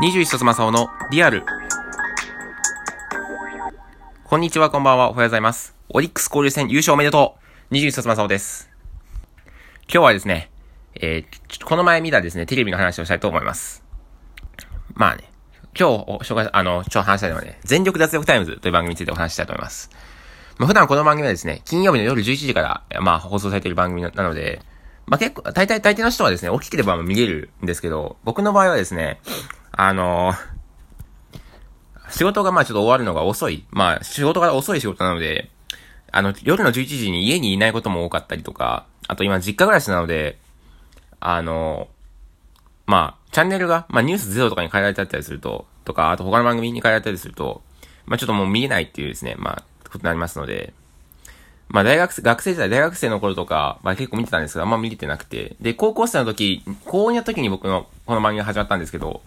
21冊正雄のリアル。こんにちは、こんばんは、おはようございます。オリックス交流戦優勝おめでとう !21 冊正雄です。今日はですね、えー、この前見たですね、テレビの話をしたいと思います。まあね、今日紹介、あの、ちょ、話したいのはね、全力脱力タイムズという番組についてお話したいと思います。まあ、普段この番組はですね、金曜日の夜11時から、まあ、放送されている番組なので、まあ、結構、大体、大抵の人はですね、大きければ見れるんですけど、僕の場合はですね、あのー、仕事がまあちょっと終わるのが遅い。まあ、仕事が遅い仕事なので、あの、夜の11時に家にいないことも多かったりとか、あと今実家暮らしなので、あのー、まあ、チャンネルが、まあ、ニュースゼロとかに変えられちゃったりすると、とか、あと他の番組に変えられたりすると、まあ、ちょっともう見えないっていうですね、まあ、ことになりますので、まあ大学生、学生時代、大学生の頃とか、まあ結構見てたんですけど、あんま見れてなくて。で、高校生の時、高2の時に僕のこの番組が始まったんですけど、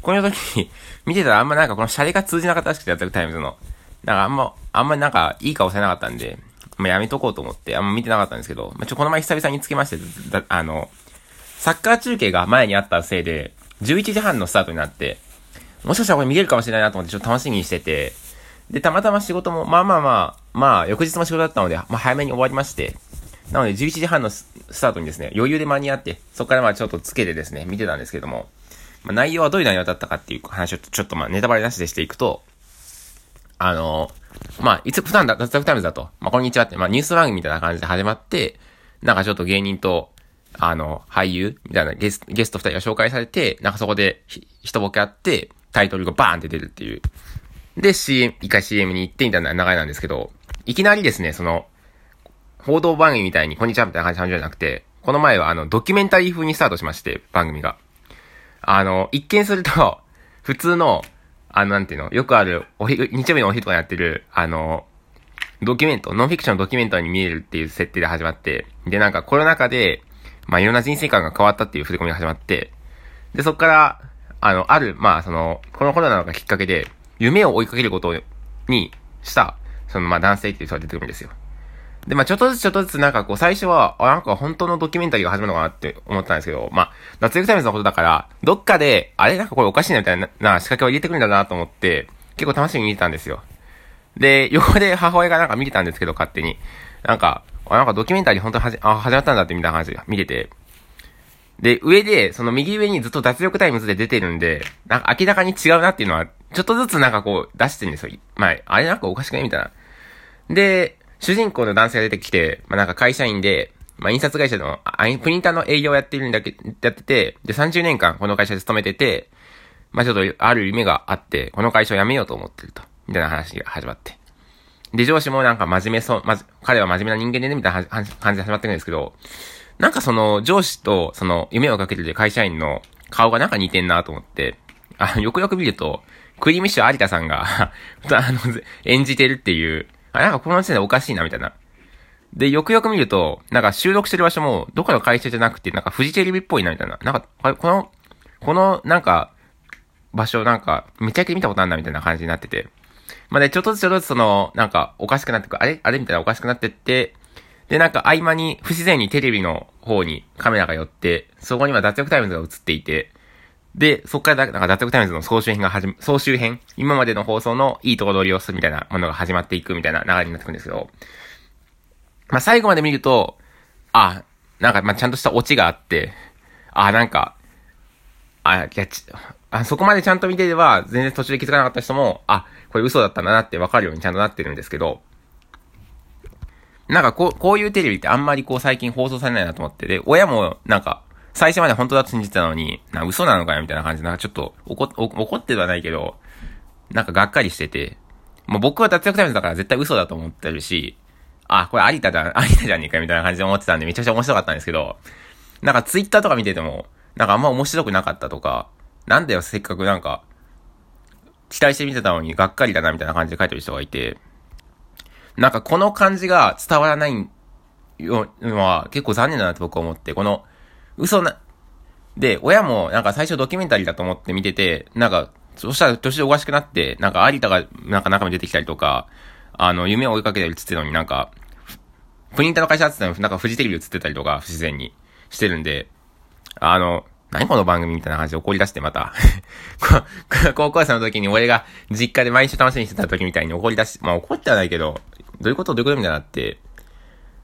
高2の時に 見てたらあんまなんかこのシャレが通じなかったらしくてやってるタイムズの。だかあんま、あんまなんかいい顔されなかったんで、まあやめとこうと思ってあんま見てなかったんですけど、まあちょ、この前久々につけまして、あの、サッカー中継が前にあったせいで、11時半のスタートになって、もしかしたらこれ見れるかもしれないなと思ってちょっと楽しみにしてて、で、たまたま仕事も、まあまあまあ、まあ、翌日も仕事だったので、まあ早めに終わりまして、なので11時半のスタートにですね、余裕で間に合って、そこからまあちょっとつけてですね、見てたんですけども、まあ内容はどういう内容だったかっていう話をちょっとまあネタバレなしでしていくと、あのまあ、いつ、普段だ、脱力タイムズだと、まあ、こんにちはって、まあ、ニュース番組みたいな感じで始まって、なんかちょっと芸人と、あの、俳優みたいなゲスゲスト二人が紹介されて、なんかそこで一ボケあって、タイトルがバーンって出るっていう。で、CM、一回 CM に行ってみたいな流れなんですけど、いきなりですね、その、報道番組みたいに、こんにちはみたいな感じじゃなくて、この前はあの、ドキュメンタリー風にスタートしまして、番組が。あの、一見すると、普通の、あの、なんていうの、よくある、お日、日曜日のお昼とかやってる、あの、ドキュメント、ノンフィクションのドキュメントに見えるっていう設定で始まって、で、なんかコロナ禍で、まあ、いろんな人生観が変わったっていう触れ込みが始まって、で、そっから、あの、ある、まあ、その、このコロナがきっかけで、夢を追いかけることにした、その、まあ、男性っていう人が出てくるんですよ。で、まあ、ちょっとずつちょっとずつなんかこう、最初は、あ、なんか本当のドキュメンタリーが始まるのかなって思ったんですけど、まあ、脱力タイムズのことだから、どっかで、あれなんかこれおかしいなみたいな仕掛けを入れてくるんだなと思って、結構楽しみに見てたんですよ。で、横で母親がなんか見てたんですけど、勝手に。なんか、あ、なんかドキュメンタリー本当にはじ、あ、始まったんだってみたいな話が見てて。で、上で、その右上にずっと脱力タイムズで出てるんで、なんか明らかに違うなっていうのはちょっとずつなんかこう出してるんですよ。まあ、あれなんかおかしくない？みたいな。で、主人公の男性が出てきて、まあなんか会社員で、まあ印刷会社の、あプリンターの営業をやってるんだけ、やってて、で30年間この会社で勤めてて、まあちょっとある夢があって、この会社を辞めようと思ってると。みたいな話が始まって。で、上司もなんか真面目そう、まじ、彼は真面目な人間でね、みたいな感じで始まってるんですけど、なんかその上司とその夢をかけてる会社員の顔がなんか似てんなと思って、あよくよく見ると、クリームシュ有田さんが あの、演じてるっていう、あ、なんかこの時点でおかしいな、みたいな。で、よくよく見ると、なんか収録してる場所も、どこかの会社じゃなくて、なんかフジテレビっぽいな、みたいな。なんか、この、この、なんか、場所、なんか、めちゃくちゃ見たことあるな、みたいな感じになってて。まあね、ちょっとずつちょっとずつその、なんか、おかしくなってく、あれ？あれ？みたいなおかしくなってって、で、なんか合間に、不自然にテレビの方にカメラが寄って、そこには脱力タイムズが映っていて、で、そこからなんか脱力タイムズの総集編が始、総集編？今までの放送のいいところを利用するみたいなものが始まっていくみたいな流れになってくるんですけど、まあ、最後まで見ると、あ、なんか、ま、ちゃんとしたオチがあって、あ、なんか、あ、いや、ち、あ、そこまでちゃんと見てれば、全然途中で気づかなかった人も、あ、これ嘘だったんだなってわかるようにちゃんとなってるんですけど、なんかこう、こういうテレビってあんまりこう最近放送されないなと思って、で、親もなんか、最初まで本当だと信じてたのに、な嘘なのかよみたいな感じで、なんかちょっと怒、怒ってはないけど、なんかがっかりしてて、もう僕は脱力タイムズだから絶対嘘だと思ってるし、あ、これ有田じゃん、有田じゃねえかみたいな感じで思ってたんでめちゃくちゃ面白かったんですけど、なんかツイッターとか見てても、なんかあんま面白くなかったとか、なんだよせっかくなんか、期待して見てたのにがっかりだなみたいな感じで書いてる人がいて、なんかこの感じが伝わらないのは結構残念だなって僕は思って、この、嘘な、で、親もなんか最初ドキュメンタリーだと思って見てて、なんか、そしたら年でおかしくなって、なんか有田がなんか中身出てきたりとか、あの、夢を追いかけてるっつってのになんか、プリンターの会社ってたのなんかフジテレビ映ってたりとか、不自然にしてるんで、あの、何この番組みたいな感じで怒り出してまた。高校生の時に俺が実家で毎週楽しみにしてた時みたいに怒り出し、まあ怒ってはないけど、どういうことどういうことみたいなって、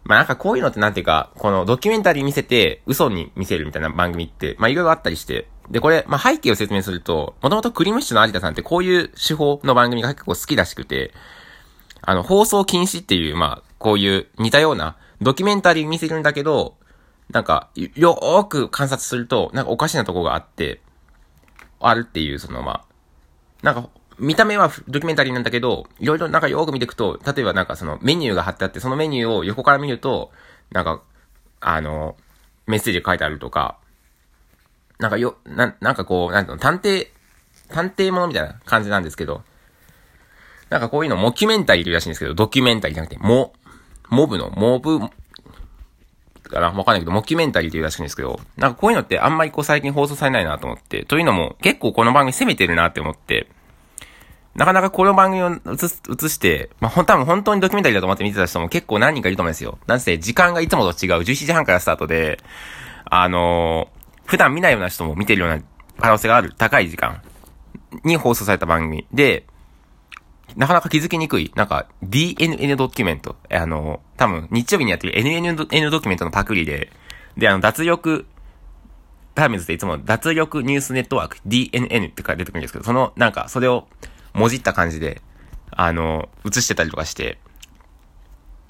まあなんかこういうのってなんていうか、このドキュメンタリー見せて嘘に見せるみたいな番組って、まあいろいろあったりして、で、これ、まあ背景を説明すると、もともとクリームシチューの有田さんってこういう手法の番組が結構好きらしくて、あの、放送禁止っていう、まあ、こういう似たようなドキュメンタリー見せるんだけど、なんか、よーく観察すると、なんかおかしなとこがあって、あるっていう、そのまあ、なんか、見た目はドキュメンタリーなんだけど、いろいろなんかよく見ていくと、例えばなんかそのメニューが貼ってあって、そのメニューを横から見ると、なんか、あの、メッセージが書いてあるとか、なんかよ、な、なんかこう、なんていうの、探偵、探偵ものみたいな感じなんですけど、なんかこういうのモキュメンタリーというらしいんですけど、ドキュメンタリーじゃなくて、モ、モブの、モブ、かな？わかんないけど、モキュメンタリーというらしいんですけど、なんかこういうのってあんまりこう最近放送されないなと思って、というのも結構この番組攻めてるなって思って、なかなかこの番組を映す、映して、まあ、ほ、多分本当にドキュメンタリーだと思って見てた人も結構何人かいると思うんですよ。なんせ時間がいつもと違う、17時半からスタートで、あのー、普段見ないような人も見てるような可能性がある高い時間に放送された番組で、なかなか気づきにくい、なんか DNN ドキュメント、あの、多分日曜日にやってる NNN ドキュメントのパクリで、で、あの、脱力、ターミズっていつも脱力ニュースネットワーク、DNN って書いて出てくるんですけど、その、なんか、それをもじった感じで、あの、映してたりとかして、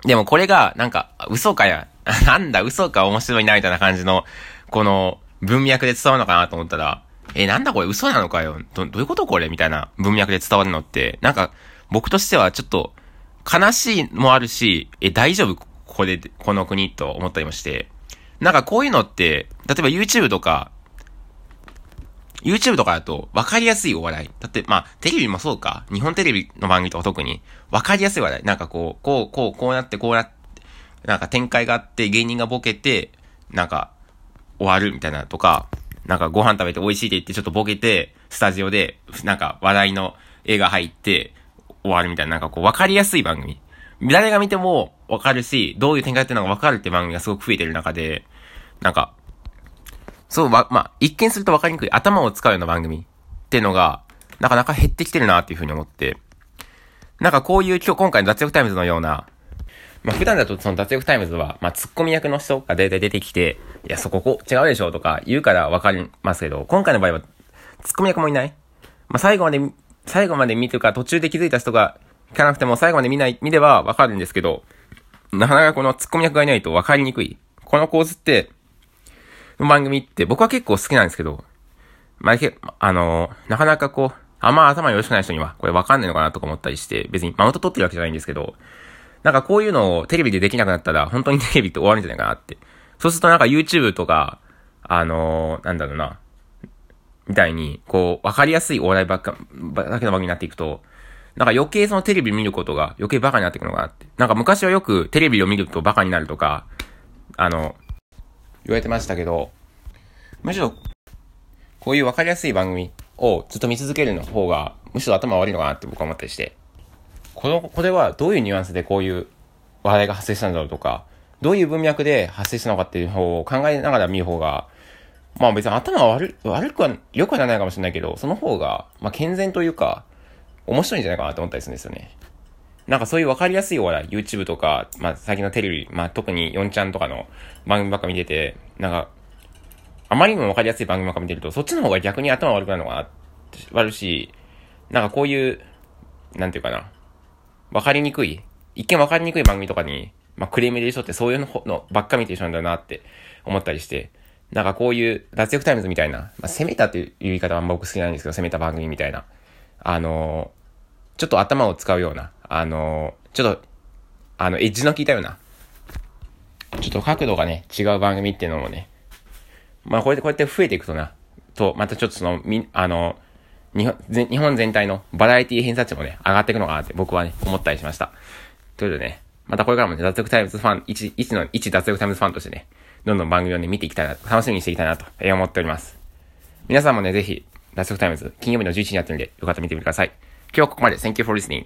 でもこれが、なんか、嘘かや、なんだ、嘘か面白いな、みたいな感じの、この、文脈で伝わるのかなと思ったら、え、なんだこれ嘘なのかよど、どういうことこれみたいな文脈で伝わるのって、なんか、僕としてはちょっと、悲しいもあるし、え、大丈夫ここで、この国と思ったりもして。なんかこういうのって、例えば YouTube とか、YouTube とかだと分かりやすいお笑い。だって、まあ、テレビもそうか。日本テレビの番組とか特に分かりやすい話題。なんかこう、こう、こう、こうなって、こうなって、なんか展開があって芸人がボケて、なんか終わるみたいなとか、なんかご飯食べて美味しいって言ってちょっとボケて、スタジオで、なんか話題の絵が入って終わるみたいな、なんかこう分かりやすい番組。誰が見ても分かるし、どういう展開っていうのが分かるって番組がすごく増えてる中で、なんか、そう、ま、まあ、一見すると分かりにくい頭を使うような番組っていうのが、なかなか減ってきてるなっていうふうに思って、なんかこういう今日今回の脱力タイムズのような、まあ普段だとその脱力タイムズは、まあツッコミ役の人が大体出てきて、いやそここ違うでしょとか言うからわかりますけど、今回の場合はツッコミ役もいない。まあ最後まで、最後まで見てか途中で気づいた人が聞かなくても最後まで見ない、見ればわかるんですけど、なかなかこのツッコミ役がいないとわかりにくい。この構図って、番組って僕は結構好きなんですけど、まあ、あのー、なかなかこう、あんま頭よろしくない人にはこれわかんないのかなとか思ったりして、別にマウント取ってるわけじゃないんですけど、なんかこういうのをテレビでできなくなったら、本当に テレビって終わるんじゃないかなって。そうするとなんか YouTube とか、あのー、なんだろうな、みたいに、こう、わかりやすいお笑いばっか、だけの番組になっていくと、なんか余計そのテレビ見ることが余計バカになっていくのかなって。なんか昔はよくテレビを見るとバカになるとか、あの、言われてましたけど、むしろ、こういうわかりやすい番組をずっと見続けるの方が、むしろ頭悪いのかなって僕は思ったりして。この、これはどういうニュアンスでこういう話題が発生したんだろうとか、どういう文脈で発生したのかっていう方を考えながら見る方が、まあ別に頭悪悪くは、良くはならないかもしれないけど、その方が、まあ健全というか、面白いんじゃないかなと思ったりするんですよね。なんかそういうわかりやすいお笑い、YouTube とか、まあ最近のテレビ、まあ特に4ちゃんとかの番組ばっか見てて、なんか、あまりにもわかりやすい番組ばっか見てると、そっちの方が逆に頭悪くなるのかな、悪し、なんかこういう、なんていうかな、わかりにくい、一見わかりにくい番組とかに、まあ、クレーム入れる人ってそういうののばっか見てる人なんだなって思ったりして、なんかこういう脱力タイムズみたいな、まあ、攻めたっていう言い方はあんま僕好きなんですけど、攻めた番組みたいな、あのー、ちょっと頭を使うような、あのー、ちょっと、あの、エッジの効いたような、ちょっと角度がね、違う番組っていうのもね、まあこうやってこうやって増えていくとな、と、またちょっとその、み、あの日本日本全体のバラエティ偏差値もね、上がっていくのかなって僕はね、思ったりしました。ということでね、またこれからもね、脱力タイムズファン、一、一の、一脱力タイムズファンとしてね、どんどん番組をね、見ていきたいな、楽しみにしていきたいなとえ思っております。皆さんもね、ぜひ、脱力タイムズ、金曜日の11時にやってるんで、よかったら見てみてください。今日はここまで。Thank you for listening.